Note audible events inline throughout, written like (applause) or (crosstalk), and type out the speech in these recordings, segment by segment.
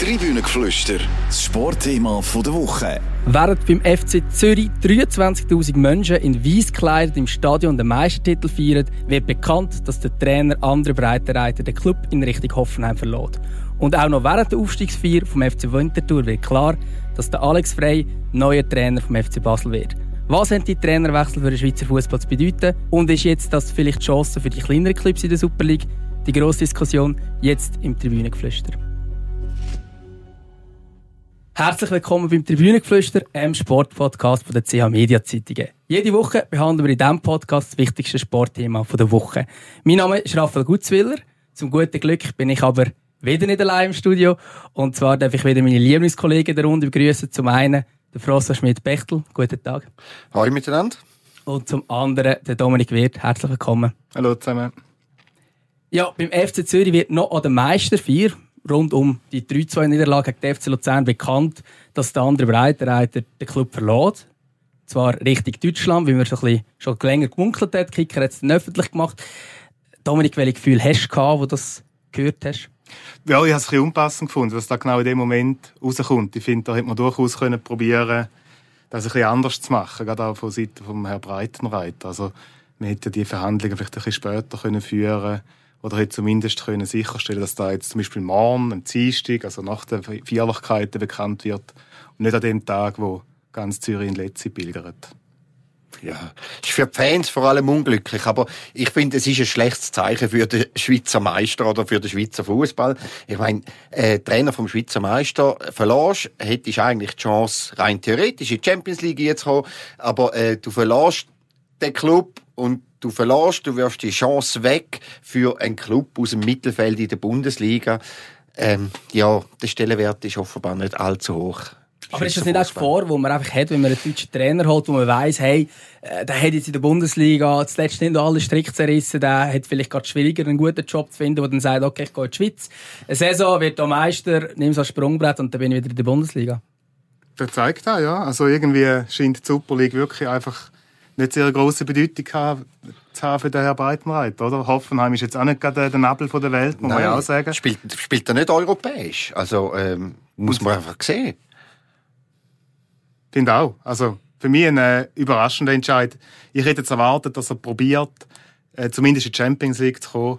Tribünengeflüster, das Sportthema der Woche. Während beim FC Zürich 23.000 Menschen in weiß gekleidet im Stadion den Meistertitel feiern, wird bekannt, dass der Trainer Andre Breitenreiter den Club in Richtung Hoffenheim verlässt. Und auch noch während der Aufstiegsfeier vom FC Winterthur wird klar, dass der Alex Frey neuer Trainer vom FC Basel wird. Was haben die Trainerwechsel für den Schweizer Fußball zu bedeuten? Und ist jetzt das vielleicht die Chance für die kleineren Clubs in der Super League? Die grosse Diskussion jetzt im Tribünengeflüster. Herzlich willkommen beim Tribünengeflüster, einem Sportpodcast von der CH Media Zeitungen. Jede Woche behandeln wir in diesem Podcast das wichtigste Sportthema der Woche. Mein Name ist Raphael Gutzwiller. Zum guten Glück bin ich aber wieder nicht allein im Studio. Und zwar darf ich wieder meine Lieblingskollegen der Runde begrüßen. Zum einen der François Schmidt-Bechtel. Guten Tag. Hallo miteinander. Und zum anderen der Dominik Wirth. Herzlich willkommen. Hallo zusammen. Ja, beim FC Zürich wird noch an der Meisterfeier rund um die 3-2-Niederlage gegen den FC Luzern bekannt, dass der andere Breitenreiter den Club verlässt. Zwar Richtung Deutschland, wie man so schon länger gemunkelt hat. Kicker hat es öffentlich gemacht. Dominik, welche Gefühl hast du gehabt, du das gehört hast? Ja, ich habe es ein bisschen unpassend gefunden, was da genau in dem Moment rauskommt. Ich finde, da hätte man durchaus können probieren das ein bisschen anders zu machen, gerade auch von Seiten von Herrn Breitenreiter. Also, man hätte die Verhandlungen vielleicht ein bisschen später können führen oder hätte zumindest können sicherstellen dass da jetzt zum Beispiel morgen, am Dienstag, also nach den Feierlichkeiten bekannt wird und nicht an dem Tag, wo ganz Zürich in Letzi pilgert. Ja, ist für die Fans vor allem unglücklich, aber ich finde, es ist ein schlechtes Zeichen für den Schweizer Meister oder für den Schweizer Fußball. Ich meine, äh, Trainer vom Schweizer Meister verlässt, hättest eigentlich die Chance, rein theoretisch in die Champions League jetzt zu kommen, aber äh, du verlässt den Club und du verlässt, du wirfst die Chance weg für einen Club aus dem Mittelfeld in der Bundesliga. Ähm, ja, der Stellenwert ist offenbar nicht allzu hoch. Aber ist das nicht auch vor, wo man einfach hat, wenn man einen deutschen Trainer holt, wo man weiss, hey, äh, der hat jetzt in der Bundesliga zuletzt nicht alle Strick zerrissen, der hat vielleicht gerade schwieriger, einen guten Job zu finden, wo dann sagt, okay, ich gehe in die Schweiz. Eine Saison wird der Meister, nimm so ein Sprungbrett und dann bin ich wieder in der Bundesliga. Das zeigt auch, ja. Also irgendwie scheint die Super League wirklich einfach nicht sehr große Bedeutung zu haben für den Herrn Breitenreiter, oder? Hoffenheim ist jetzt auch nicht gerade der Nabel der Welt, muss Nein, man ja auch sagen. Spielt, spielt er nicht europäisch? Also, ähm, muss man einfach sehen finde auch. Also für mich ein äh, überraschender Entscheid. Ich hätte jetzt erwartet, dass er probiert, äh, zumindest in die Champions League zu kommen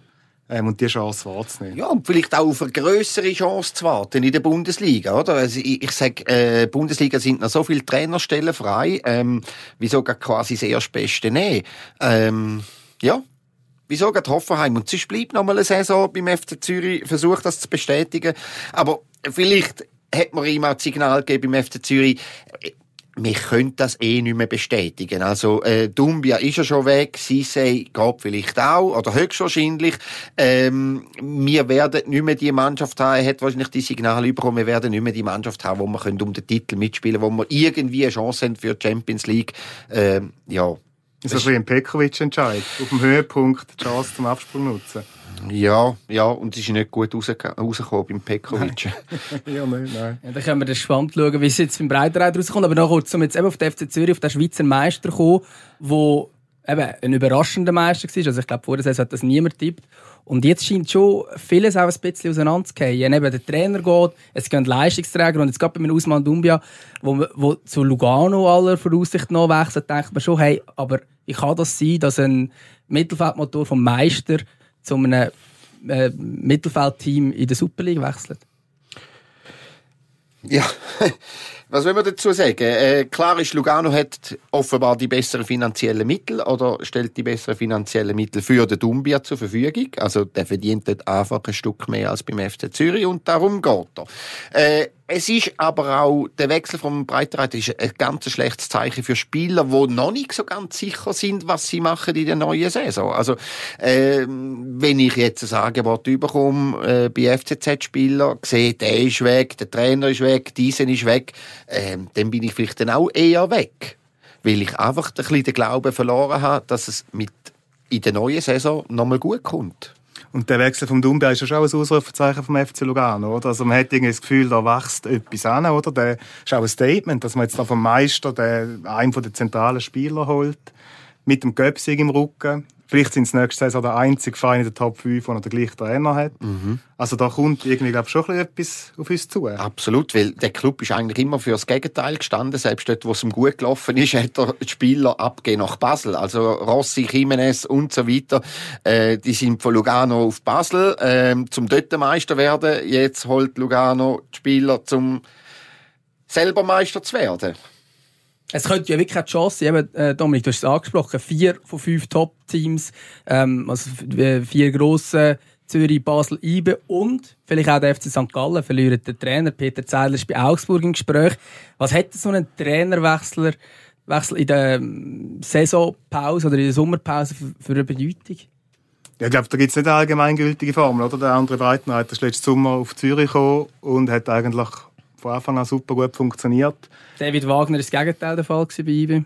ähm, und die Chance wahrzunehmen. Ja, und vielleicht auch auf eine größere Chance zu warten in der Bundesliga, oder? Also ich, ich sage, äh, Bundesliga sind noch so viele Trainerstellen frei, ähm, wieso quasi das erste nehmen? Ähm, ja, wieso geht Hoffenheim? Und sonst bleibt noch mal eine Saison beim FC Zürich, versucht das zu bestätigen. Aber vielleicht hat man ihm auch das Signal gegeben beim FC Zürich, wir können das eh nicht mehr bestätigen. Also, äh, Dumbia ist ja schon weg, Sisei geht vielleicht auch, oder höchstwahrscheinlich. Ähm, wir werden nicht mehr die Mannschaft haben, er hat wahrscheinlich die Signale bekommen, wir werden nicht mehr die Mannschaft haben, wo wir können um den Titel mitspielen wo wir irgendwie eine Chance haben für die Champions League. Ähm, ja. Das ist ein Pekovic-Entscheid. Auf dem Höhepunkt die Chance zum Absprung nutzen. Ja, ja, und es ist nicht gut rausgekommen beim Pekovic. (laughs) ja, nein, nein. Ja, dann können wir gespannt schauen, wie es jetzt beim Breitenreiter rauskommt. Aber noch kurz, um jetzt eben auf den FC Zürich, auf den Schweizer Meister kommen, wo eben ein überraschender Meister war. Also ich glaube, vor der Saison hat das niemand tippt. Und jetzt scheint schon vieles auch ein bisschen auseinanderzugehen. Eben der Trainer geht, es gehen Leistungsträger und jetzt gerade bei Usman Dumbia, wo, wo zu Lugano aller Voraussicht noch wechselt, denkt man schon, hey, aber wie kann das sein, dass ein Mittelfeldmotor vom Meister zu einem äh, Mittelfeldteam in der Super League wechselt? Ja, (laughs) was will man dazu sagen? Äh, klar ist, Lugano hat offenbar die besseren finanziellen Mittel oder stellt die besseren finanziellen Mittel für den Dumbia zur Verfügung. Also der verdient dort einfach ein Stück mehr als beim FC Zürich und darum geht er. Äh, es ist aber auch, der Wechsel vom Breitenreiter ist ein ganz schlechtes Zeichen für Spieler, die noch nicht so ganz sicher sind, was sie machen in der neuen Saison. Also, äh, wenn ich jetzt ein Angebot überkomme, äh, bei FCZ-Spielern, sehe, der ist weg, der Trainer ist weg, diesen ist weg, äh, dann bin ich vielleicht dann auch eher weg. Weil ich einfach ein bisschen den Glauben verloren habe, dass es mit in der neuen Saison nochmal gut kommt. Und der Wechsel vom Dumbia ist ja schon ein Ausrufezeichen vom FC Lugano, oder? Also man hat irgendwie das Gefühl, da wächst etwas an, oder? Das ist auch ein Statement, dass man jetzt da vom Meister den, einen der zentralen Spieler holt, mit dem Göpsig im Rücken. Vielleicht sind es nächste Saison der einzige Verein in der Top 5, der den gleichen Trainer hat. Mhm. Also da kommt irgendwie glaub, schon etwas auf uns zu. Absolut, weil der Club ist eigentlich immer für das Gegenteil gestanden. Selbst dort, wo es ihm gut gelaufen ist, (laughs) hat er die Spieler abgegeben nach Basel. Also Rossi, Jimenez und so weiter, äh, die sind von Lugano auf Basel äh, zum dort Meister werden. Jetzt holt Lugano die Spieler zum selber Meister zu werden. Es könnte ja wirklich eine Chance sein, äh, Dominik, du hast es angesprochen, vier von fünf Top-Teams, ähm, also vier grosse, Zürich, Basel, IBE und vielleicht auch der FC St. Gallen verlieren den Trainer. Peter Zeidler ist bei Augsburg im Gespräch. Was hätte so ein Trainerwechsel Wechsel in der ähm, Saisonpause oder in der Sommerpause für, für eine Bedeutung? Ja, ich glaube, da gibt es nicht eine allgemeingültige Formel. Oder? Der andere Breitenreiter ist letzten Sommer auf Zürich gekommen und hat eigentlich von Anfang an super gut funktioniert. David Wagner ist das Gegenteil der Fall bei IBE.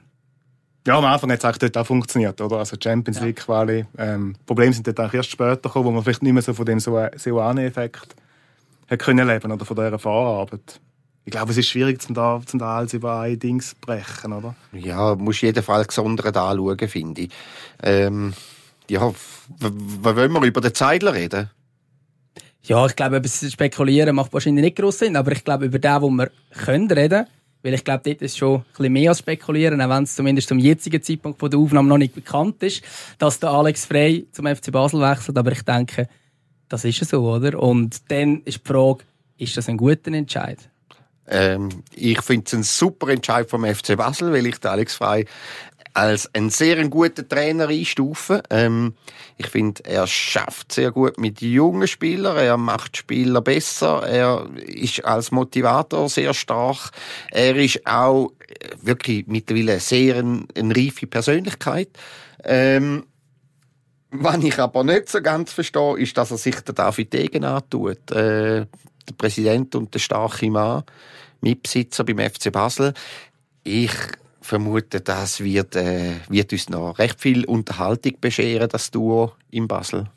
Ja, am Anfang hat es eigentlich dort auch funktioniert, oder? Also Champions League Quali. Ähm, Probleme sind dort erst später gekommen, wo man vielleicht nicht mehr so von dem Seoane-Effekt hat können leben oder von dieser Fahrarbeit. Ich glaube, es ist schwierig, zum da, zum da alles über ein Ding zu brechen, oder? Ja, muss jeden Fall gesondert anschauen, finde ich. Ähm, ja, wollen wir über den Zeidler reden? Ja, ich glaube, über Spekulieren macht wahrscheinlich nicht groß Sinn, aber ich glaube, über den, wo wir können reden, weil ich glaube, dort ist schon ein bisschen mehr als spekulieren, auch wenn es zumindest zum jetzigen Zeitpunkt der Aufnahme noch nicht bekannt ist, dass der Alex Frey zum FC Basel wechselt. Aber ich denke, das ist so, oder? Und dann ist die Frage, ist das ein guter Entscheid? Ähm, ich finde es ein super Entscheid vom FC Basel, weil ich den Alex Frey als einen sehr guten Trainer einstufen. Ähm, ich finde, er schafft sehr gut mit jungen Spielern, er macht Spieler besser, er ist als Motivator sehr stark, er ist auch wirklich mittlerweile sehr eine, eine reife Persönlichkeit. Ähm, was ich aber nicht so ganz verstehe, ist, dass er sich der David Degen antut. Äh, der Präsident und der starke Mann, Mitbesitzer beim FC Basel. Ich vermute, das wird, äh, wird uns noch recht viel Unterhaltung bescheren, das Duo in Basel.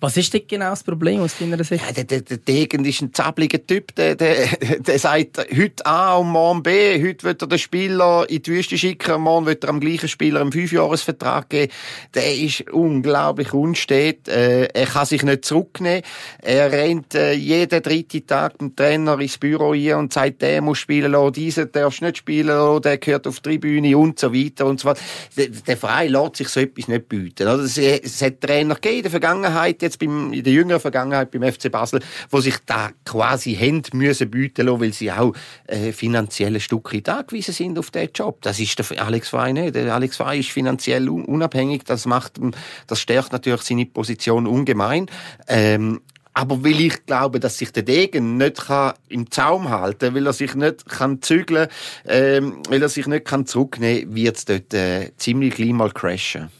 Was ist denn genau das Problem aus deiner Sicht? Ja, der, der, der Degen ist ein zabliger Typ. Der, der, (laughs) der sagt heute A und morgen B. Heute wird er den Spieler in die Wüste schicken, morgen wird er am gleichen Spieler einen Fünfjahresvertrag geben. Der ist unglaublich unstet. Äh, er kann sich nicht zurücknehmen. Er rennt äh, jeden dritten Tag dem Trainer ins Büro hier und sagt, der muss spielen lassen, dieser darfst nicht spielen lassen, der gehört auf die Tribüne und so weiter und so weiter. Der, der Verein lässt sich so etwas nicht bieten. Es hat Trainer gegeben in der Vergangenheit, jetzt beim, in der jüngeren Vergangenheit beim FC Basel, wo sich da quasi Hände müssen bieten lassen, weil sie auch äh, finanzielle Stücke angewiesen sind auf diesen Job. Das ist der Alex Frey nicht. Der Alex Frey ist finanziell unabhängig. Das macht, das stärkt natürlich seine Position ungemein. Ähm, aber weil ich glaube, dass sich der Degen nicht kann im Zaum halten kann, weil er sich nicht kann zügeln ähm, weil er sich nicht kann zurücknehmen kann, wird es dort äh, ziemlich gleich mal crashen.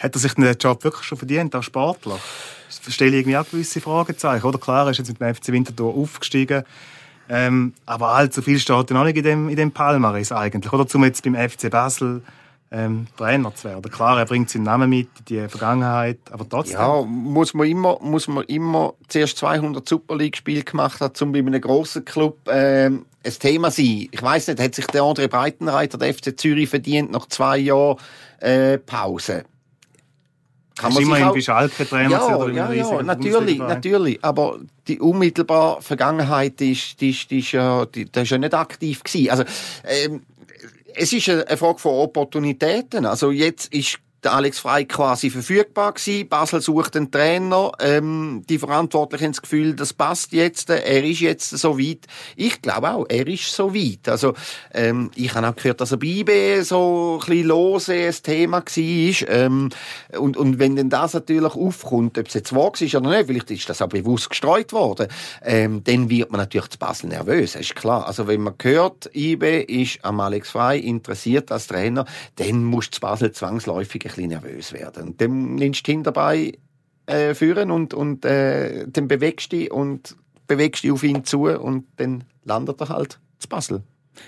Hat er sich den Job wirklich schon verdient als Sportler? Stelle ich irgendwie auch gewisse Fragezeichen. Oder klar, er ist jetzt mit dem FC Winterthur aufgestiegen. Ähm, aber allzu viel steht ja noch nicht in dem, in dem Palmaris eigentlich. Oder zum jetzt beim FC Basel ähm, Trainer zu werden. Klar, er bringt seinen Namen mit, die Vergangenheit, aber trotzdem. Ja, muss man immer, muss man immer zuerst 200 Super League-Spiele gemacht haben, um bei einem grossen Club ähm, ein Thema zu sein. Ich weiß nicht, hat sich der André Breitenreiter, der FC Zürich, verdient nach zwei Jahren äh, Pause? Kann man immerhin auch... bei Schalke Trainer ja, ja, ja, natürlich, natürlich. Aber die unmittelbare Vergangenheit, die ist, die ist, die ist ja, die, die ist ja nicht aktiv gewesen. Also, ähm, es ist eine Frage von Opportunitäten. Also jetzt ist der Alex Frey quasi verfügbar gewesen. Basel sucht einen Trainer. Ähm, die Verantwortlichen haben das Gefühl, das passt jetzt. Er ist jetzt so weit. Ich glaube auch, er ist so weit. Also, ähm, ich habe auch gehört, dass er bei IB so ein lose ein Thema war. Ähm, und, und wenn denn das natürlich aufkommt, ob es jetzt wahr ist oder nicht, vielleicht ist das auch bewusst gestreut worden, ähm, dann wird man natürlich zu Basel nervös. Das ist klar. Also, wenn man hört, IB ist am Alex Frey interessiert als Trainer, dann muss Basel zwangsläufig bisschen nervös werden. Und dann nimmst du dabei äh, führen und, und äh, dann bewegst du dich und bewegst dich auf ihn zu und dann landet er halt zu Basel.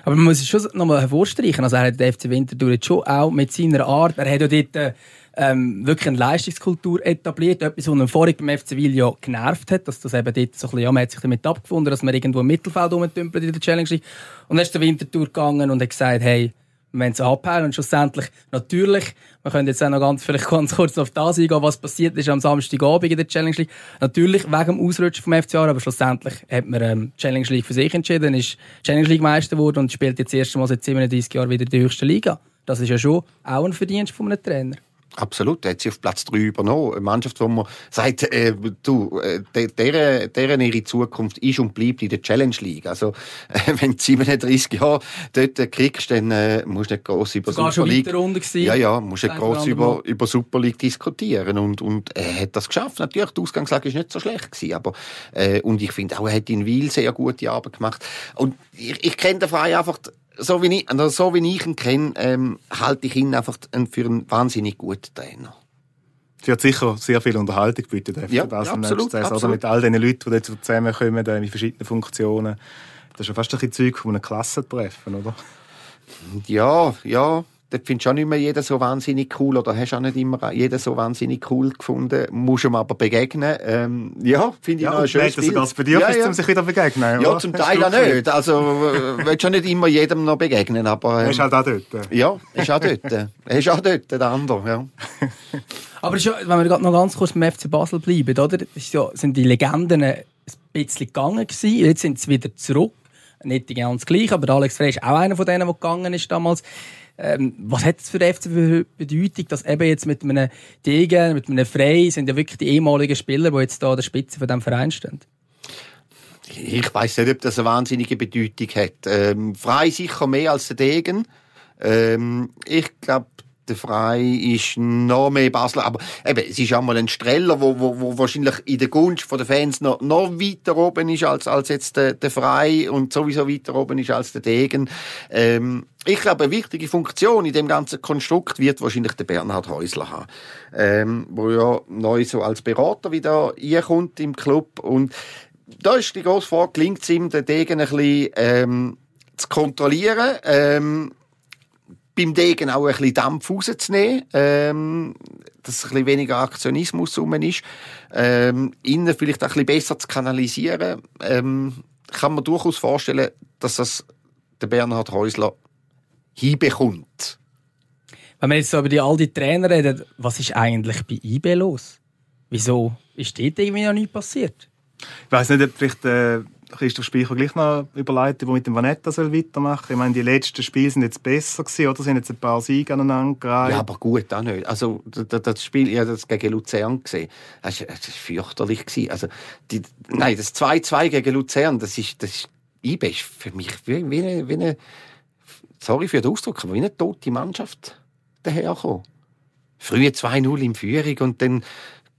Aber man muss es schon nochmal hervorstreichen. Also er hat den FC Winterthur jetzt schon auch mit seiner Art, er hat ja dort ähm, wirklich eine Leistungskultur etabliert. Etwas, was ihn vorher beim FC Sevilla genervt hat, dass das eben dort so ein bisschen, ja, man hat sich damit abgefunden, dass man irgendwo im Mittelfeld rumtümpelt in der Challenge Und dann ist der Winterthur gegangen und hat gesagt, hey, wir wollen es und schlussendlich natürlich, wir können jetzt auch noch ganz, vielleicht ganz kurz auf das eingehen, was passiert ist am Samstagabend in der Challenge League. Natürlich wegen dem Ausrutschen vom FCA, aber schlussendlich hat man ähm, Challenge League für sich entschieden, ist Challenge League Meister geworden und spielt jetzt das erste Mal seit 37 Jahren wieder in der höchsten Liga. Das ist ja schon auch ein Verdienst von einem Trainer. Absolut, er hat sie auf Platz 3 übernommen. Eine Mannschaft, wo man sagt, äh, du, äh, deren, deren ihre Zukunft ist und bleibt in der Challenge League. Also, (laughs) äh, wenn du 37 Jahre dort kriegst, dann äh, musst du nicht gross über Sogar Super League... Runde ja, ja, musst nicht gross über, über Super League diskutieren. Und, und er hat das geschafft. Natürlich, die Ausgangslage ist nicht so schlecht gewesen, aber, äh, und ich finde auch, er hat in Wiel sehr gute Arbeit gemacht. Und ich, ich kenne den Verein einfach so wie ich, also so wie ich ihn kenne, ähm, halte ich ihn einfach für einen wahnsinnig guten Trainer. Sie hat sicher sehr viel Unterhaltung dürfen. Ja, ja absolut, absolut. Oder mit all den Leuten, die dort zusammenkommen, in verschiedenen Funktionen. Das ist ja fast ein bisschen Zeug von einem Klassentreffen, oder? Ja, ja dort findest du auch nicht mehr jeden so wahnsinnig cool oder hast auch nicht immer jeden so wahnsinnig cool gefunden, musst ihm aber begegnen. Ähm, ja, finde ich ja, noch ein schönes Bild. sogar das Bedürfnis, ja, ja. um sich wieder begegnen. Ja, zum Teil auch nicht. Also, äh, willst du nicht immer jedem noch begegnen, aber... Ähm, er ist halt auch dort. Ja, ist auch dort. (laughs) er ist auch dort, der andere, ja. aber ja, wenn wir noch ganz kurz beim FC Basel bleiben, oder? Ist ja, sind die Legenden ein bisschen gegangen gewesen, jetzt sind sie wieder zurück. Nicht ganz gleich, aber Alex Frey ist auch einer von denen, der gegangen ist damals. Ähm, was hat es für den FC für Bedeutung, dass eben jetzt mit einem Degen, mit einem Frey, sind ja wirklich die ehemaligen Spieler, die jetzt da an der Spitze von diesem Verein stehen? Ich weiß nicht, ob das eine wahnsinnige Bedeutung hat. Ähm, Frei sicher mehr als der Degen. Ähm, ich glaube, der Frei ist noch mehr Basler, aber eben, es ist einmal ein Streller, wo, wo, wo wahrscheinlich in der Gunst der Fans noch, noch weiter oben ist als, als jetzt der, der Frei und sowieso weiter oben ist als der Degen. Ähm, ich glaube, eine wichtige Funktion in dem ganzen Konstrukt wird wahrscheinlich der Bernhard Häusler haben, ähm, wo ja neu so als Berater wieder kommt im Club. Und da ist die grosse Frage, gelingt es ihm, den Degen ein bisschen ähm, zu kontrollieren, ähm, beim Degen auch ein bisschen Dampf rauszunehmen, ähm, dass ein bisschen weniger Aktionismus rum ist, ähm, innen vielleicht auch ein bisschen besser zu kanalisieren, ähm, kann man durchaus vorstellen, dass das der Bernhard Häusler hinbekommt. Wenn wir jetzt so über die all die Trainer reden, was ist eigentlich bei IB los? Wieso ist dort irgendwie noch nichts passiert? Ich weiß nicht, ob vielleicht äh, Christoph Speicher gleich noch überleiten, wo mit dem Vanetta soll weitermachen soll. Ich meine, die letzten Spiele sind jetzt besser gewesen, oder? Sind jetzt ein paar Siege aneinander gereiht. Ja, aber gut, auch nicht. Also, das Spiel, ich habe das gegen Luzern gesehen. Das war, fürchterlich. Gewesen. Also, die, nein, das 2-2 gegen Luzern, das ist, das ist, ist für mich wie, wie, eine, wie eine, sorry für den Ausdruck, aber wie eine tote Mannschaft daherkommen. Frühe 2-0 in Führung und dann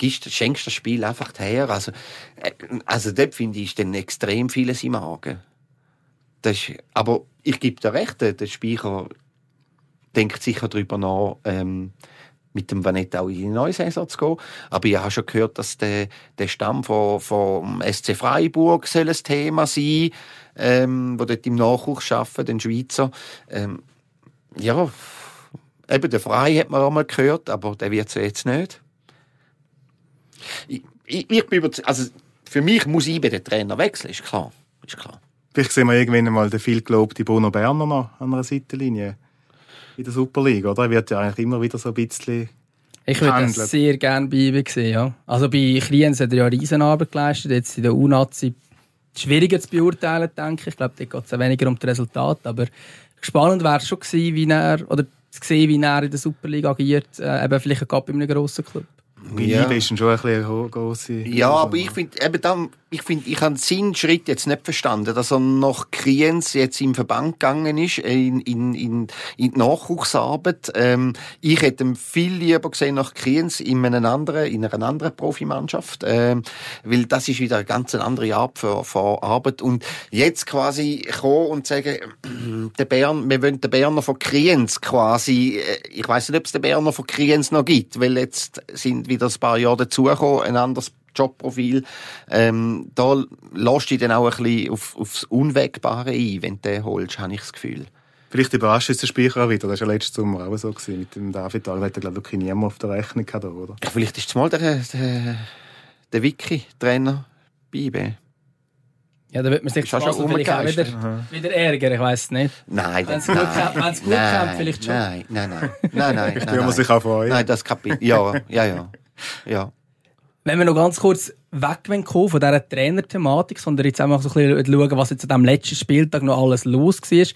gibst, schenkst das Spiel einfach her. Also, äh, also dort finde ich dann extrem vieles im Magen. Das ist, aber ich gebe dir recht, der Speicher denkt sicher darüber nach, ähm, mit dem Vanetta auch in die neue Saison zu gehen. Aber ich habe schon gehört, dass der, der Stamm vom, vom SC Freiburg soll ein Thema sein, ähm, wo dort im Nachwuchs arbeiten, den Schweizer. Ähm, ja, eben der Frei hat man auch mal gehört, aber der wird es jetzt nicht. Ich, ich, ich bin also für mich muss ich bei den Trainer wechseln, ist klar. Ist klar. Vielleicht sehen wir irgendwann mal den viel gelobten Bruno Berner noch an einer Seitenlinie in der Superliga, oder? Er wird ja eigentlich immer wieder so ein bisschen ich würde das sehr gerne bei ihm sehen, ja. Also bei Kriens hat er ja Riesenarbeit geleistet, jetzt in der U-Nazi schwieriger zu beurteilen, denke ich. Ich glaube, da geht es weniger um das Resultat, aber spannend wäre es schon gewesen, wie er, oder zu sehen, wie er in der Superliga agiert, äh, eben vielleicht gerade bei einem grossen Club. Ja. ist schon ein bisschen eine grosse... Ja, aber ich finde, eben dann, ich finde, ich habe seinen Schritt jetzt nicht verstanden, dass er nach Kriens jetzt im Verband gegangen ist, in, in, in, in die Nachwuchsarbeit. Ähm, ich hätte ihn viel lieber gesehen nach Kriens in einer anderen, in einer anderen Profimannschaft, ähm, weil das ist wieder eine ganz andere Art für, für Arbeit. Und jetzt quasi kommen und sagen, (clears throat) der Bern, wir wollen den Berner von Kriens quasi, äh, ich weiß nicht, ob es den Berner von Kriens noch gibt, weil jetzt sind wieder ein paar Jahre dazugekommen, ein anderes Jobprofil. Ähm, da lässt dich dann auch ein bisschen auf, aufs Unwägbare ein, wenn du den holst, habe ich das Gefühl. Vielleicht überrascht es der Speicher auch wieder. Das war ja letztes Sommer auch so gewesen, mit dem David Da hat er, glaube ich, niemand auf der Rechnung gehabt, oder? Ja, vielleicht ist es mal der, der, der Wiki-Trainer bei IB. Ja, da wird man sich schon auch wieder, wieder ärgern, ich weiß es nicht. Nein, Wenn's das, gut nein, kommt- wenn's gut nein, kommt, vielleicht schon. Nein, nein, nein, nein, nein. (laughs) Vielleicht nein, will man sich nein. auch freuen. Nein, das Kapitel, ja, ja, ja, ja. Wenn wir noch ganz kurz weg kommen von dieser Trainerthematik, sondern jetzt einfach so ein bisschen schauen, was jetzt an diesem letzten Spieltag noch alles los war,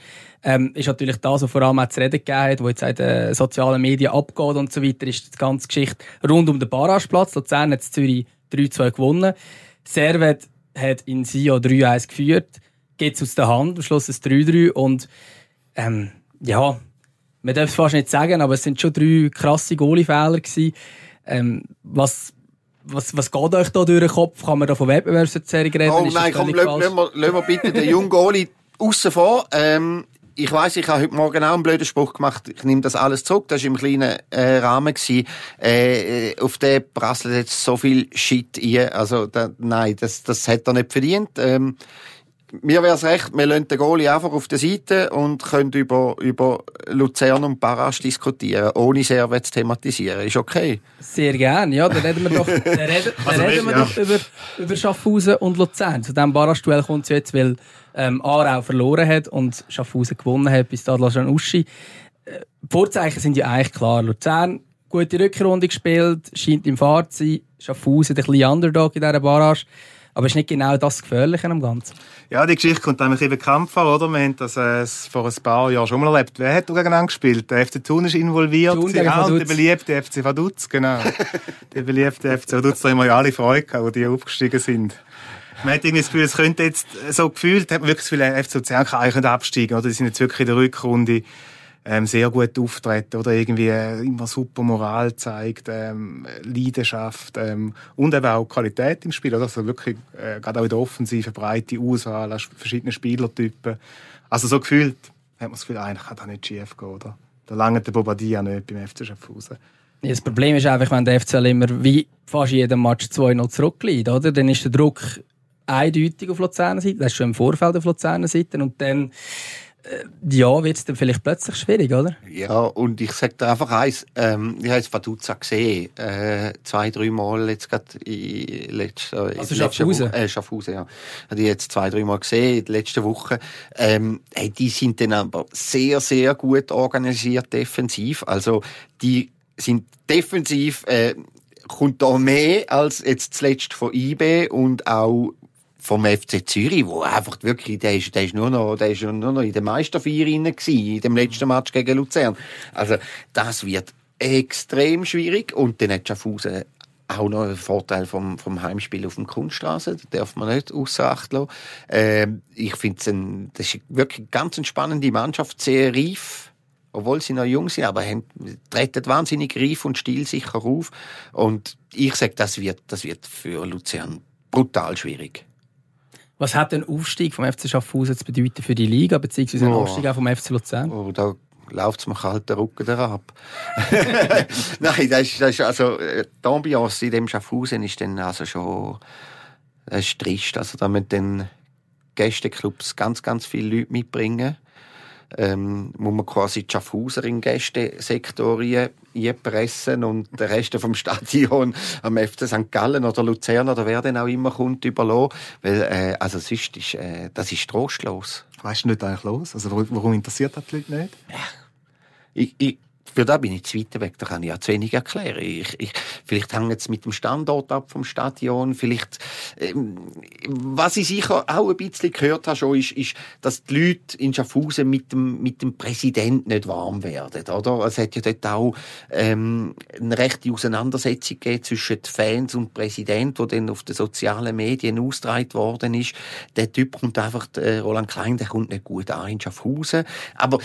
ähm, ist natürlich das, was vor allem auch zu reden gegeben hat, wo jetzt in den sozialen Medien abgeht und so weiter, ist die ganze Geschichte rund um den Barrageplatz. Luzern hat Zürich 3-2 gewonnen. Servet hat in Sio 3-1 geführt. Geht's aus der Hand, am Schluss ein 3-3 und ähm, ja, man darf es fast nicht sagen, aber es sind schon drei krasse Goalie-Fehler gewesen. Ähm, was, was, was geht euch da durch den Kopf? Kann man da von Wettbewerbsverzerrung reden? Oh nein, komm, lassen wir bitte den jungen Goalie aussen vor. Ähm, ich weiss, ich habe heute Morgen auch einen blöden Spruch gemacht. Ich nehme das alles zurück. Das war im kleinen äh, Rahmen. Gewesen. Äh, auf den prasselt jetzt so viel Shit ein. Also, da, nein, das, das hat er nicht verdient. Ähm, mir wäre es recht, wir lassen den Goalie einfach auf der Seite und können über, über Luzern und Barrage diskutieren, ohne Servet zu thematisieren. Ist okay. Sehr gerne, ja. Dann reden wir doch, (laughs) dann reden, dann Also, reden wir ja. doch über, über Schaffhausen und Luzern. Zu diesem Barrage-Duell kommt es jetzt, weil ähm, Aarau verloren hat und Schaffhausen gewonnen hat bis Stadler Jean Uschi. Äh, Die Vorzeichen sind ja eigentlich klar. Luzern, gute Rückrunde gespielt, scheint im Fahrt zu sein. Schaffhausen, ein bisschen Underdog in dieser Barrage. Aber ist nicht genau das Gefährliche am Ganzen. Ja, die Geschichte kommt einem ein bisschen bekannt vor, oder? Wir haben das äh, vor ein paar Jahren schon mal erlebt. Wer hat gegeneinander gespielt? Der FC Thun ist involviert. Thun gegen ja, und der beliebte FC Vaduz, genau. (laughs) der beliebte FC Vaduz, da haben wir ja alle Freude gehabt, wo die aufgestiegen sind. Man hat irgendwie das Gefühl, es könnte jetzt so gefühlt, hat man wirklich das Gefühl, der FC Luzern kann eigentlich nicht absteigen, oder? Die sind jetzt wirklich in der Rückrunde ähm, sehr gut auftreten oder irgendwie äh, immer super Moral zeigt, ähm, Leidenschaft ähm, und eben auch Qualität im Spiel. Oder? Also wirklich, äh, gerade auch in der Offensive, breite Auswahl, an verschiedene Spielertypen. Also so gefühlt hat man das Gefühl, eigentlich kann das nicht schief gehen, oder? Da langt der Bobadilla nicht beim FC Schaffhausen. Ja, das Problem ist einfach, wenn der FCL immer wie fast jeden Match 2-0 zurückliegt, oder? Dann ist der Druck eindeutig auf Luzerner Seite. Das ist schon im Vorfeld auf Luzerner Seite. Und dann, ja, wird es dann vielleicht plötzlich schwierig, oder? Ja, und ich sag dir einfach eins, ähm, ich habe jetzt Vaduzza gesehen, äh, zwei, drei Mal jetzt gerade in letzter, Also in letzter Schaffhausen? Woche, äh, Schaffhausen, ja. Habe ich jetzt zwei, drei Mal gesehen in der letzten Woche. Ähm, hey, die sind dann aber sehr, sehr gut organisiert defensiv. Also, die sind defensiv, äh, kommt da mehr als jetzt zuletzt von IB und auch vom FC Zürich, wo einfach wirklich, der ist, der ist nur noch, der ist nur noch in der Meisterfeier gewesen, in dem letzten Match gegen Luzern. Also, das wird extrem schwierig und dann hat Schaffhausen auch noch einen Vorteil vom, vom Heimspiel auf dem Kunststraße, das darf man nicht außer Acht lassen. Ähm, ich finde das ist wirklich eine ganz spannende Mannschaft, sehr reif, obwohl sie noch jung sind, aber haben, treten wahnsinnig reif und stilsicher auf. Und ich sage, das wird, das wird für Luzern brutal schwierig. Was hat ein Aufstieg vom FC Schaffhausen zu bedeuten für die Liga, beziehungsweise ein Oh. Aufstieg auch vom FC Luzern? Oh, da läuft's mir kalt der Rücken ab. (laughs) Nein, das ist, das ist also, äh, die Ambiance in dem Schaffhausen ist dann also schon, das ist trist. Also da müssen dann Gästeclubs ganz, ganz viele Leute mitbringen. Ähm, muss man quasi die Schaffhauser in Gästesektor einpressen und den Rest vom Stadion am FC St. Gallen oder Luzern oder wer dann auch immer kommt überlassen. Weil, äh, also sonst ist, äh, das ist trostlos. Was ist denn nicht eigentlich los? Also warum- interessiert das die Leute nicht? Ich, ich, für da bin ich zu weit weg, da kann ich ja zu wenig erklären. Ich, ich, vielleicht hängt es mit dem Standort ab vom Stadion, vielleicht, ähm, was ich sicher auch ein bisschen gehört habe schon, ist, ist, dass die Leute in Schaffhausen mit dem, mit dem Präsidenten nicht warm werden, oder? Es hat ja dort auch, ähm, eine rechte Auseinandersetzung gegeben zwischen den Fans und dem Präsident, die dann auf den sozialen Medien ausgetragen worden ist. Der Typ kommt einfach, der Roland Klein, der kommt nicht gut an in Schaffhausen. Aber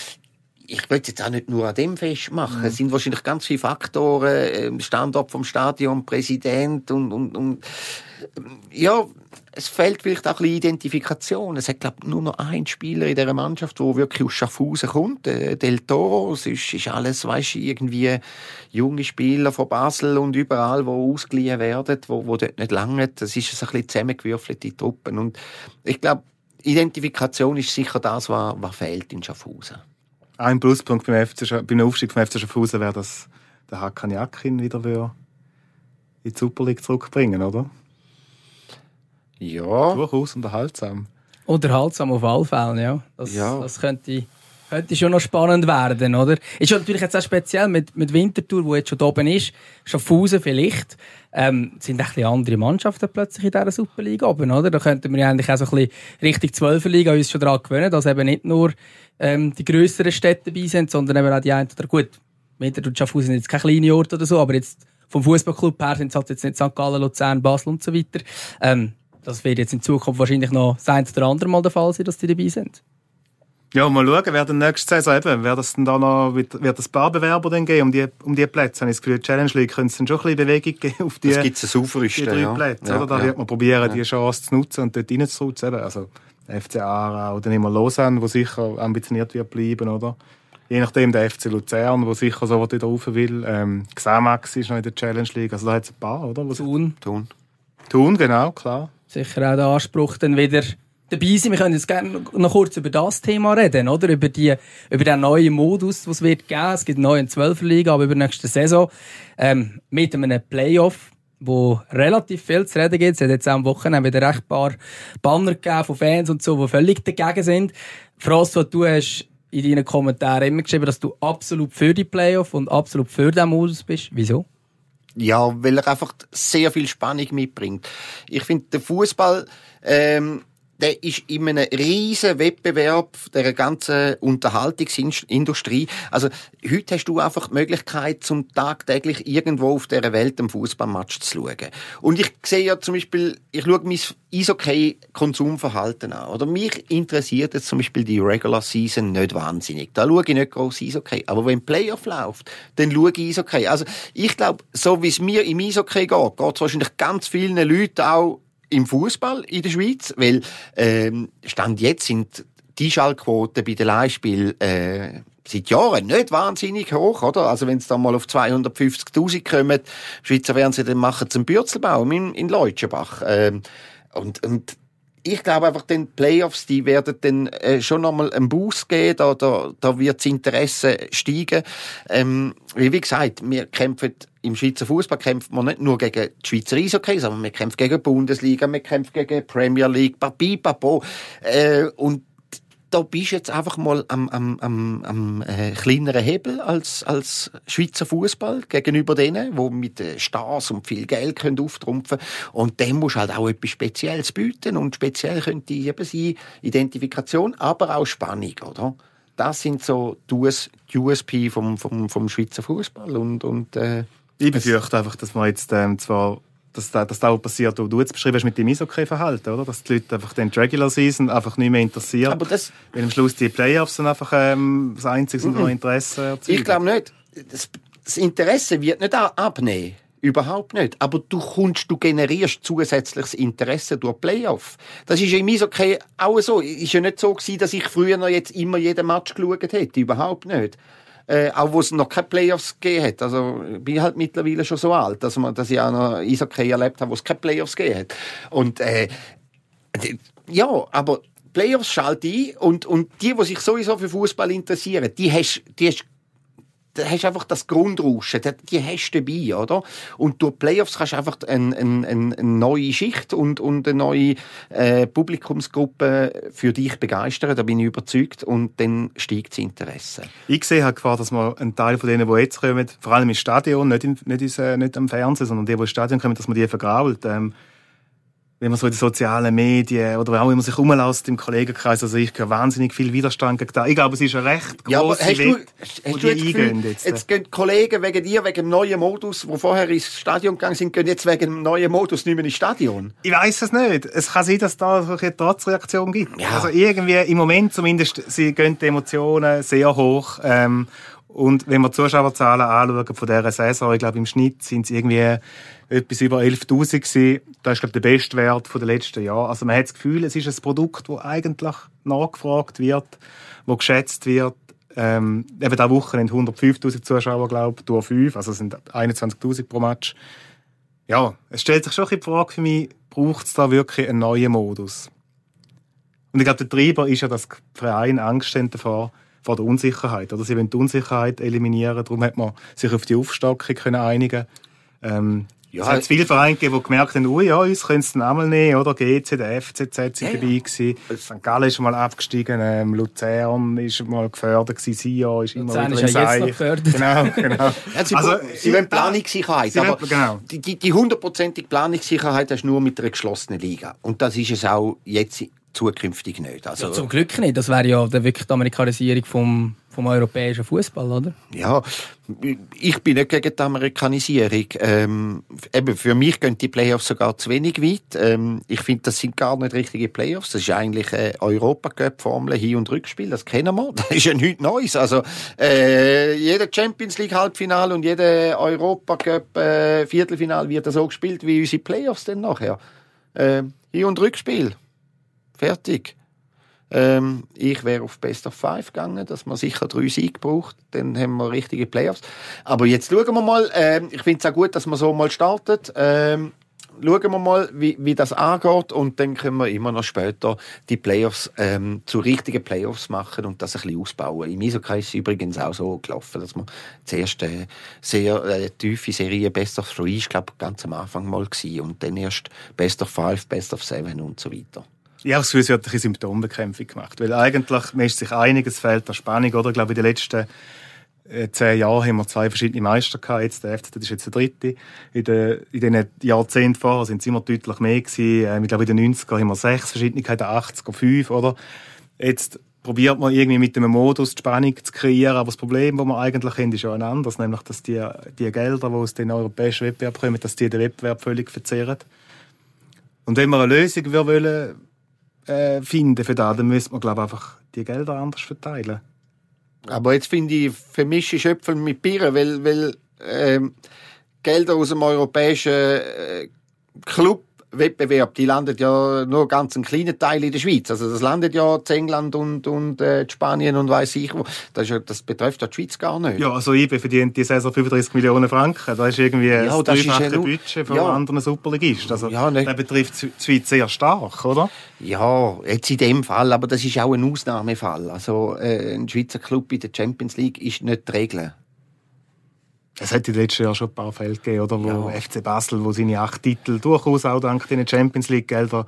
ich will jetzt auch nicht nur an dem festmachen. Es sind wahrscheinlich ganz viele Faktoren, ähm, Standort vom Stadion, Präsident und, und, und ja, es fehlt vielleicht auch ein bisschen Identifikation. Es hat, glaube ich, nur noch einen Spieler in dieser Mannschaft, der wirklich aus Schaffhausen kommt, äh, Del Toro. Es ist, ist alles, weißt du, irgendwie junge Spieler von Basel und überall, die ausgeliehen werden, wo, wo dort nicht lange. Das ist ein bisschen zusammengewürfelte Truppen. Und ich glaube, Identifikation ist sicher das, was, was fehlt in Schaffhausen. Ein Pluspunkt beim, FC, beim Aufstieg vom FC Schaffhausen wäre, dass der Hakan Yakin wieder würde in die Super League zurückbringen, oder? Ja. Durchaus unterhaltsam. Unterhaltsam auf alle Fälle, ja. Das, Ja. das könnte, könnte schon noch spannend werden, oder? Ist ja natürlich jetzt auch speziell mit, mit Winterthur, wo jetzt schon oben ist, Schaffhausen vielleicht, ähm, sind ein bisschen andere Mannschaften plötzlich in dieser Superliga oben, oder? Da könnten wir ja eigentlich auch so ein bisschen Richtung 12. Liga uns schon daran gewöhnen, dass eben nicht nur ähm, die grösseren Städte dabei sind, sondern eben auch die einen oder gut, Winterthur und Schaffhausen sind jetzt kein kleiner Ort oder so, aber jetzt vom Fußballclub her sind es halt jetzt nicht St. Gallen, Luzern, Basel und so weiter. Ähm, das wird jetzt in Zukunft wahrscheinlich noch das ein oder andere Mal der Fall sein, dass die dabei sind. Ja, mal schauen, wer dann nächste Saison eben, wer das denn da noch, wird, wird es ein paar Bewerber dann geben um die, um die Plätze? Habe ich das Gefühl, die Challenge League könnte es dann schon ein bisschen Bewegung geben auf die, Das gibt es ein die Aufrüsten, drei ja. Plätze, ja, oder? Da ja. wird man probieren, die Chance zu nutzen und dort reinzurutschen. Also, FC Aarau oder immer Lausanne, wo sicher ambitioniert wird bleiben, oder? Je nachdem, der FC Luzern, wo sicher so wieder rauf will. Ähm, Xamax ist noch in der Challenge League, also da hat es ein paar, oder? Wo Thun, Tun. Thun, genau, klar. sicher auch der Anspruch, dann wieder dabei sein. Wir können jetzt gerne noch kurz über das Thema reden, oder? Über, die, über den neuen Modus, den es wird geben. Es gibt eine neue 12 Liga, aber über nächste Saison. Ähm, mit einem Playoff, wo relativ viel zu reden gibt. Es hat jetzt auch am Wochenende wieder recht paar Banner gegeben von Fans und so, die völlig dagegen sind. François, du hast in deinen Kommentaren immer geschrieben, dass du absolut für die Playoff und absolut für den Modus bist. Wieso? Ja, weil er einfach sehr viel Spannung mitbringt. Ich finde, der Fußball, ähm, der ist in einem riesen Wettbewerb der ganzen Unterhaltungsindustrie. Also heute hast du einfach die Möglichkeit, zum tagtäglich irgendwo auf der Welt einen Fußballmatch zu schauen. Und ich sehe ja zum Beispiel, ich schaue mein Eishockey-Konsumverhalten an. Oder mich interessiert jetzt zum Beispiel die Regular Season nicht wahnsinnig. Da schaue ich nicht groß Eishockey. Aber wenn Playoff läuft, dann schaue ich Eishockey. Also ich glaube, so wie es mir im Eishockey geht, geht es wahrscheinlich ganz vielen Leuten auch im Fußball in der Schweiz, weil ähm, Stand jetzt sind die Schallquoten bei den Leihspielen äh, seit Jahren nicht wahnsinnig hoch, oder? Also wenn es dann mal auf 250'000 kommen, Schweizer Fernsehen, dann machen sie einen Bürzelbaum in, in Leutschenbach. Ähm, und, und ich glaube einfach, den Playoffs, die werden dann äh, schon nochmal einen Boost geben, da, da, da wird das Interesse steigen. Ähm, wie gesagt, wir kämpfen, im Schweizer Fußball kämpft man nicht nur gegen die Schweizer Eishockey, sondern wir kämpfen gegen die Bundesliga, wir kämpfen gegen die Premier League, papi, papo. Äh, und da bist du jetzt einfach mal am, am, am, am äh, kleineren Hebel als, als Schweizer Fußball gegenüber denen, die mit äh, Stars und viel Geld können auftrumpfen Und dem musst du halt auch etwas Spezielles bieten. Und speziell könnte eben sein Identifikation, aber auch Spannung, oder? Das sind so die USP vom, vom, vom Schweizer Fußball und, und äh, Ich befürchte einfach, dass man jetzt ähm, zwar dass da, dass da auch passiert, was du jetzt beschrieben hast mit dem Eishockey-Verhalten, oder? Dass die Leute einfach den Regular Season einfach nicht mehr interessiert. aber das, Weil am Schluss die Playoffs dann einfach ähm, das einzige sind, was Interesse erzeugen. Ich glaube nicht. Das, das Interesse wird nicht abnehmen. Überhaupt nicht. Aber du kommst, du generierst zusätzliches Interesse durch Playoff. Das ist ja im Eishockey auch so. Ist ja nicht so gewesen, dass ich früher noch jetzt immer jeden Match geschaut hätte. Überhaupt nicht. Äh, auch wo es noch keine Playoffs gegeben hat. Also, ich bin halt mittlerweile schon so alt, dass, man, dass ich auch noch Eishockey erlebt habe, wo es keine Playoffs gegeben hat. Und, äh, ja, aber Playoffs schalte ein und, und die, die sich sowieso für Fußball interessieren, die hast, die hast da hast du einfach das Grundrauschen, die- hast du dabei, oder? Und durch die Playoffs kannst du einfach eine, eine, eine neue Schicht und, und eine neue äh, Publikumsgruppe für dich begeistern, da bin ich überzeugt, und dann steigt das Interesse. Ich sehe halt Gefahr, dass man einen Teil von denen, die jetzt kommen, vor allem im Stadion, nicht, in, nicht, ins, äh, nicht am Fernsehen, sondern die, die ins Stadion kommen, dass man die vergrault. Ähm, wenn man so in den sozialen Medien oder auch wenn man sich rumlässt im Kollegenkreis, also ich höre wahnsinnig viel Widerstand gegen das. Ich glaube, es ist eine recht Ja, aber grosse hast du, Wette, hast, wo du jetzt, Gefühl, jetzt, jetzt. gehen die Kollegen wegen dir, wegen dem neuen Modus, die vorher ins Stadion gegangen sind, gehen jetzt wegen dem neuen Modus nicht mehr ins Stadion? Ich weiß es nicht. Es kann sein, dass da eine Trotzreaktion gibt. Ja. Also irgendwie im Moment zumindest, sie gehen die Emotionen sehr hoch. Ähm, und wenn wir die Zuschauerzahlen anschauen von dieser Saison, ich glaube im Schnitt sind es irgendwie etwas über 11'000 gewesen. Das ist glaube ich der beste Wert der letzten Jahre. Also man hat das Gefühl, es ist ein Produkt, das eigentlich nachgefragt wird, das geschätzt wird. Ähm, eben diese Woche haben 105'000 Zuschauer, glaube ich, durch 5, also es sind 21'000 pro Match. Ja, es stellt sich schon ein bisschen die Frage für mich, braucht es da wirklich einen neuen Modus? Und ich glaube, der Treiber ist ja, dass die Vereine Angst haben davor, vor der Unsicherheit. Oder sie wollen die Unsicherheit eliminieren, darum hat man sich auf die Aufstockung können einigen ähm, Ja, es hat viele Vereine gegeben, die gemerkt haben, oh ja, uns können es dann einmal nehmen, oder? GC, der FCZ sind ja, dabei gewesen. St. Gallen ist mal abgestiegen, ähm, Luzern ist mal gefördert gewesen, Sia ist immer Luzern wieder ist ja jetzt noch gefördert. Genau, (laughs) genau. ja, sie, also, sie wollen Planungssicherheit, aber genau. die hundertprozentige Planungssicherheit hast du nur mit einer geschlossenen Liga. Und das ist es auch jetzt zukünftig nicht. Also, ja, zum Glück nicht. Das wäre ja wirklich die Amerikanisierung vom, vom europäischen Fußball, oder? Ja, ich bin nicht gegen die Amerikanisierung. Ähm, eben für mich gehen die Playoffs sogar zu wenig weit. Ähm, ich finde, das sind gar nicht richtige Playoffs. Das ist eigentlich eine Europacup-Formel, Hin- und Rückspiel. Das kennen wir. (laughs) Das ist ja nichts Neues. Also äh, jeder Champions League Halbfinale und jeder Europacup äh, wird so gespielt wie unsere Playoffs dann nachher. Äh, Hin- und Rückspiel. Fertig. Ähm, ich wäre auf Best of Five gegangen, dass man sicher drei Siege braucht. Dann haben wir richtige Playoffs. Aber jetzt schauen wir mal. Ähm, ich finde es auch gut, dass man so mal startet. Ähm, schauen wir mal, wie, wie das angeht und dann können wir immer noch später die Playoffs ähm, zu richtigen Playoffs machen und das ein bisschen ausbauen. Im Isokreis ist übrigens auch so gelaufen, dass man zuerst äh, sehr äh, tiefe Serie Best of Three, ich glaube ganz am Anfang mal gewesen, und dann erst Best of Five, Best of Seven und so weiter. Ja, das Gefühl, sie hat eine Symptombekämpfung gemacht. Weil eigentlich, ist sich einig, es fehlt der Spannung, oder? Ich glaube, in den letzten äh, zehn Jahren haben wir zwei verschiedene Meister gehabt. Jetzt, der FCZ ist jetzt der dritte. In den, in den Jahrzehnten vorher sind es immer deutlich mehr gewesen. Ähm, ich glaube, in den 90er haben wir sechs verschiedene, in den 80er fünf, oder? Jetzt probiert man irgendwie mit dem Modus die Spannung zu kreieren. Aber das Problem, das wir eigentlich haben, ist ja ein anderes. Nämlich, dass die, die Gelder, die aus den europäischen Wettbewerb kommen, dass die den Wettbewerb völlig verzehren. Und wenn wir eine Lösung wollen, äh, finden für das, dann müsste man glaube einfach die Gelder anders verteilen. Aber jetzt finde ich, vermische Schöpfen mit Bieren, weil, weil ähm, Gelder aus dem europäischen äh, Club Wettbewerb, die landet ja nur ganz einen kleinen Teil in der Schweiz. Also das landet ja in England und, und äh, Spanien und weiß ich wo. Das, ja, das betrifft ja die Schweiz gar nicht. Ja, also IBE verdient die Saison 35 Millionen Franken. Das ist irgendwie ja, das dreifache ja Budget von ja. anderen Superligisten. Also ja, ne. das betrifft die Schweiz sehr stark, oder? Ja, jetzt in dem Fall, aber das ist auch ein Ausnahmefall. Also äh, ein Schweizer Club in der Champions League ist nicht die Regel. Es hat in den letzten Jahren schon ein paar Fälle gegeben, oder, wo ja. FC Basel, wo seine acht Titel durchaus auch dank den Champions League Gelder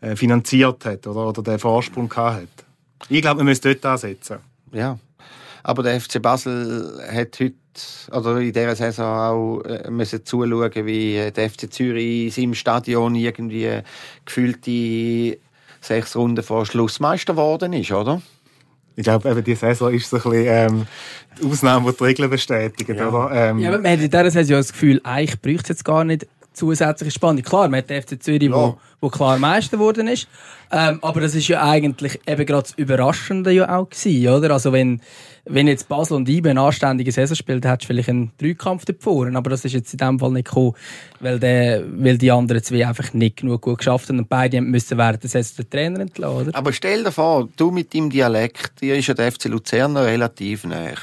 äh, finanziert hat oder, oder den Vorsprung gehabt hat. Ich glaube, wir müssen dort ansetzen. Ja, aber der FC Basel hat heute oder in dieser Saison auch äh, müssen zuschauen, wie der FC Zürich in seinem Stadion irgendwie gefühlte sechs Runden vor Schluss Meister geworden ist, oder? Ich glaube, eben die Saison ist so ein bisschen ähm, die Ausnahme, die die Regeln bestätigen. Ja. Oder? Ähm, ja, aber man hat in dieser Saison ja das Gefühl, eigentlich bräuchte es jetzt gar nicht zusätzliche Spannung. Klar, man hat den FC Zürich, ja. wo, wo klar Meister geworden ist. Ähm, aber das ist ja eigentlich eben gerade das Überraschende ja auch gewesen, oder? Also wenn, wenn jetzt Basel und IBE eine anständige Saison spielt, hättest du vielleicht einen Dreikampf davor. Aber das ist jetzt in dem Fall nicht gekommen, weil, der, weil die anderen zwei einfach nicht genug gut geschafft haben und beide müssen während der Saison den Trainer entlassen, oder? Aber stell dir vor, du mit deinem Dialekt, dir ist ja der FC Luzern relativ nah.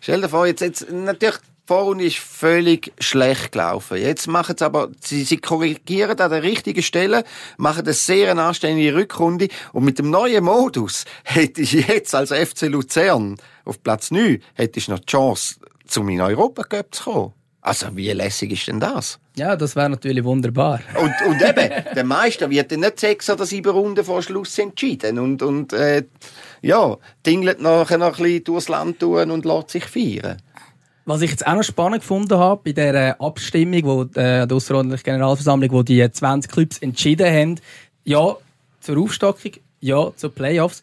Stell dir vor, jetzt, jetzt natürlich Vorrunde ist völlig schlecht gelaufen. Jetzt machen sie aber, sie, sie korrigieren an der richtigen Stelle, machen eine sehr anständige Rückrunde und mit dem neuen Modus hätte ich jetzt als FC Luzern auf Platz 9 hätte ich noch die Chance, zum in Europa zu kommen. Also, wie lässig ist denn das? Ja, das wäre natürlich wunderbar. Und, und eben, (laughs) der Meister wird dann nicht sechs oder sieben Runden vor Schluss entschieden und, und äh, ja, tingelt nachher noch ein bisschen durchs Land tun und lässt sich feiern. Was ich jetzt auch noch spannend gefunden habe, bei der Abstimmung, wo, äh, der außerordentlichen Generalversammlung, wo die 20 Clubs entschieden haben, ja zur Aufstockung, ja zu Playoffs,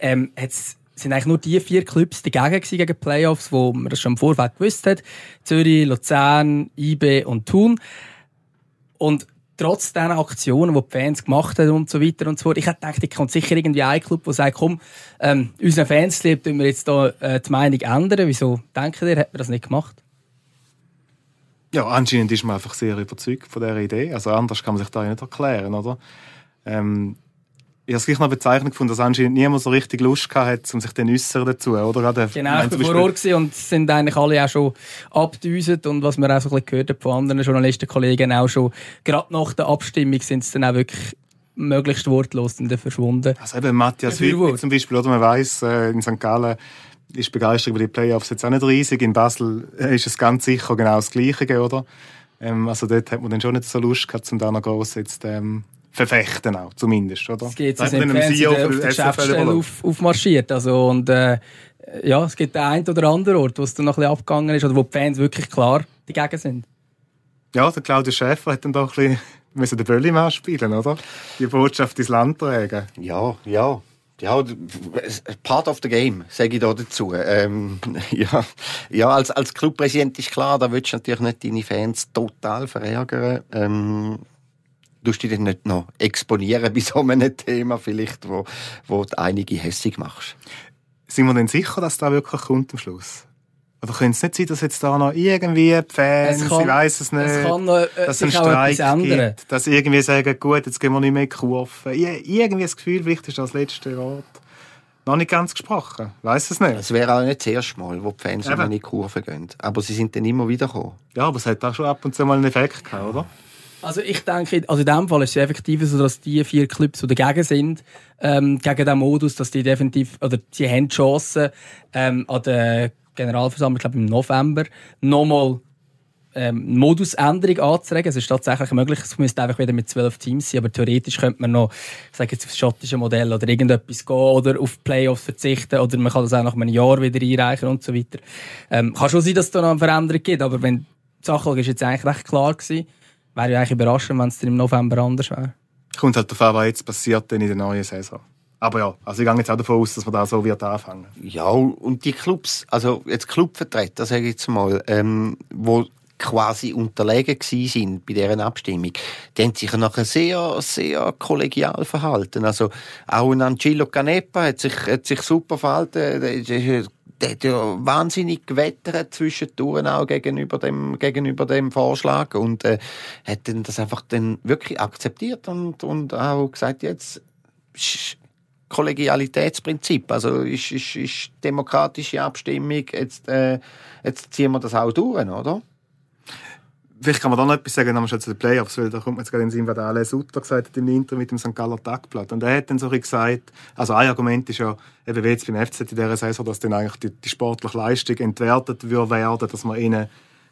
ähm, hat's sind eigentlich nur die vier Clubs dagegen gewesen, gegen Playoffs, wo man das schon im Vorfeld gewusst hat. Zürich, Luzern, IB und Thun. Und trotz diesen Aktionen, die die Fans gemacht haben und so weiter und so fort, ich hätte gedacht, ich kommt sicher irgendwie ein Club, der sagt, komm, ähm, unseren Fans lieb, wir jetzt da äh, die Meinung ändern. Wieso denken ihr, hat man das nicht gemacht? Ja, anscheinend ist man einfach sehr überzeugt von dieser Idee. Also anders kann man sich da nicht erklären, oder? Ähm, ich habe es gleich noch bezeichnend gefunden, dass anscheinend niemand so richtig Lust hatte, um sich dann äußern dazu, oder? Gerade, genau, ich war vor Ort und sind eigentlich alle auch schon abgedüset und was man auch so ein bisschen gehört hat von anderen Journalisten, Kollegen auch schon, gerade nach der Abstimmung sind sie dann auch wirklich möglichst wortlos dann verschwunden. Also eben Matthias Hübner zum Beispiel, oder? Man weiss, äh, in St. Gallen ist Begeisterung über die Playoffs jetzt auch nicht riesig. In Basel ist es ganz sicher genau das Gleiche, oder? Ähm, also dort hat man dann schon nicht so Lust gehabt, um da noch gross jetzt ähm, verfechten auch, zumindest, oder? Es man sind einem Fans CEO auf der Geschäftsstelle auf, aufmarschiert. Also, und, äh, ja, es gibt den einen oder anderen Ort, wo es dann noch ein bisschen abgegangen ist oder wo die Fans wirklich klar dagegen sind. Ja, der Claudio Schäfer hat dann doch ein bisschen (laughs) müssen den Böllimann spielen, oder? Die Botschaft ins Land tragen. Ja, ja. Ja, part of the game, sage ich da dazu. Ähm, (laughs) ja, ja als, als Clubpräsident ist klar, da willst du natürlich nicht deine Fans total verärgern. Ähm, du dich dann nicht noch exponieren bei so einem Thema, vielleicht, wo, wo du einige hässig machst. Sind wir denn sicher, dass da wirklich kommt am Schluss? Oder könnte es nicht sein, dass jetzt da noch irgendwie die Fans, kann- ich weiß es nicht, es kann noch, äh, dass es einen Streik gibt, dass irgendwie sagen, gut, jetzt gehen wir nicht mehr in die Kurve. Ir- Irgendwie das Gefühl, vielleicht ist das letzte Rat noch nicht ganz gesprochen. Weiß es nicht. Es wäre auch nicht das erste Mal, wo die Fans Eben. noch in die Kurve gehen. Aber sie sind dann immer wieder gekommen. Ja, aber es hat auch schon ab und zu mal einen Effekt gehabt, oder? Also ich denke, also in dem Fall ist es effektiv so, dass die vier Clubs, die dagegen sind, ähm, gegen den Modus, dass die definitiv, oder sie haben die Chance, ähm, an der Generalversammlung, ich glaube im November, nochmal ähm, Modusänderung anzuregen. Es ist tatsächlich möglich, es müsste einfach wieder mit zwölf Teams sein, aber theoretisch könnte man noch, ich sage jetzt, aufs schottische Modell oder irgendetwas gehen oder auf Playoffs verzichten oder man kann das auch nach einem Jahr wieder einreichen und so weiter. Ähm, kann schon sein, dass es da noch eine Veränderung gibt, aber wenn die Sachlage ist jetzt eigentlich recht klar gewesen, wäre ja eigentlich überraschend, wenn es dann im November anders wäre. Kommt halt darauf an, was jetzt passiert denn in der neuen Saison. Aber ja, also ich gehe jetzt auch davon aus, dass man da so wird anfangen. Ja, und die Clubs, also jetzt Clubvertreter, sage ich jetzt mal, ähm, wo quasi unterlegen gsi sind bei deren Abstimmung, die haben sich nachher sehr, sehr kollegial verhalten. Also auch ein Angelo Canepa hat sich, hat sich super verhalten. Der, hat ja wahnsinnig gewettert zwischendurch auch gegenüber dem, gegenüber dem Vorschlag und äh, hat dann das einfach dann wirklich akzeptiert und, und auch gesagt, jetzt Kollegialitätsprinzip. Also ist, ist, ist demokratische Abstimmung, jetzt, äh, jetzt ziehen wir das auch durch, oder? Vielleicht kann man da noch etwas sagen, schon zu den Playoffs, weil da kommt man jetzt gerade in den Sinn, was der Alain Sutter gesagt hat im Interview mit dem St. Galler Tagblatt. Und er hat dann so gesagt, also ein Argument ist ja, eben wie jetzt beim FZ in dieser Saison, dass dann eigentlich die, die sportliche Leistung entwertet würde werden, dass man ihnen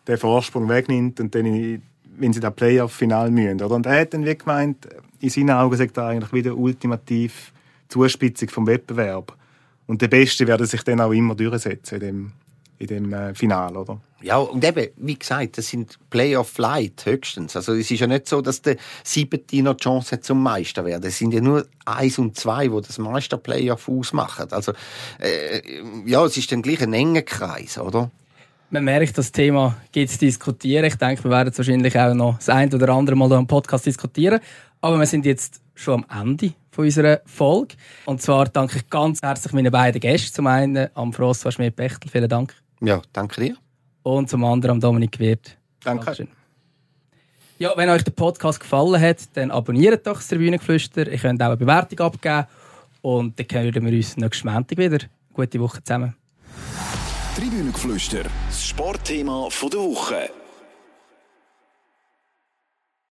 den Vorsprung wegnimmt und dann, in, wenn sie das Playoff-Final. Oder? Und er hat dann wie gemeint, in seinen Augen sagt er eigentlich wieder ultimativ Zuspitzung vom Wettbewerb. Und der Beste werde sich dann auch immer durchsetzen in dem, in dem äh, Final, oder? Ja, und eben, wie gesagt, das sind Playoff Light höchstens. Also es ist ja nicht so, dass der Siebte noch die Chance hat zum Meister werden. Es sind ja nur eins und zwei, die das Meister-Playoff ausmachen. Also äh, ja, es ist dann gleich ein enger Kreis, oder? Man merkt, das Thema geht zu diskutieren. Ich denke, wir werden es wahrscheinlich auch noch das ein oder andere Mal hier im Podcast diskutieren. Aber wir sind jetzt schon am Ende von unserer Folge. Und zwar danke ich ganz herzlich meinen beiden Gästen. Zum einen am François Schmidt-Bechtel, vielen Dank. Ja, danke dir. Und zum anderen am Dominik Wirth. Danke. Dankeschön. Ja, wenn euch der Podcast gefallen hat, dann abonniert doch das Tribünengeflüster. Ihr könnt auch eine Bewertung abgeben. Und dann hören wir uns nächsten Montag wieder. Gute Woche zusammen. Tribünengeflüster, das Sportthema von der Woche.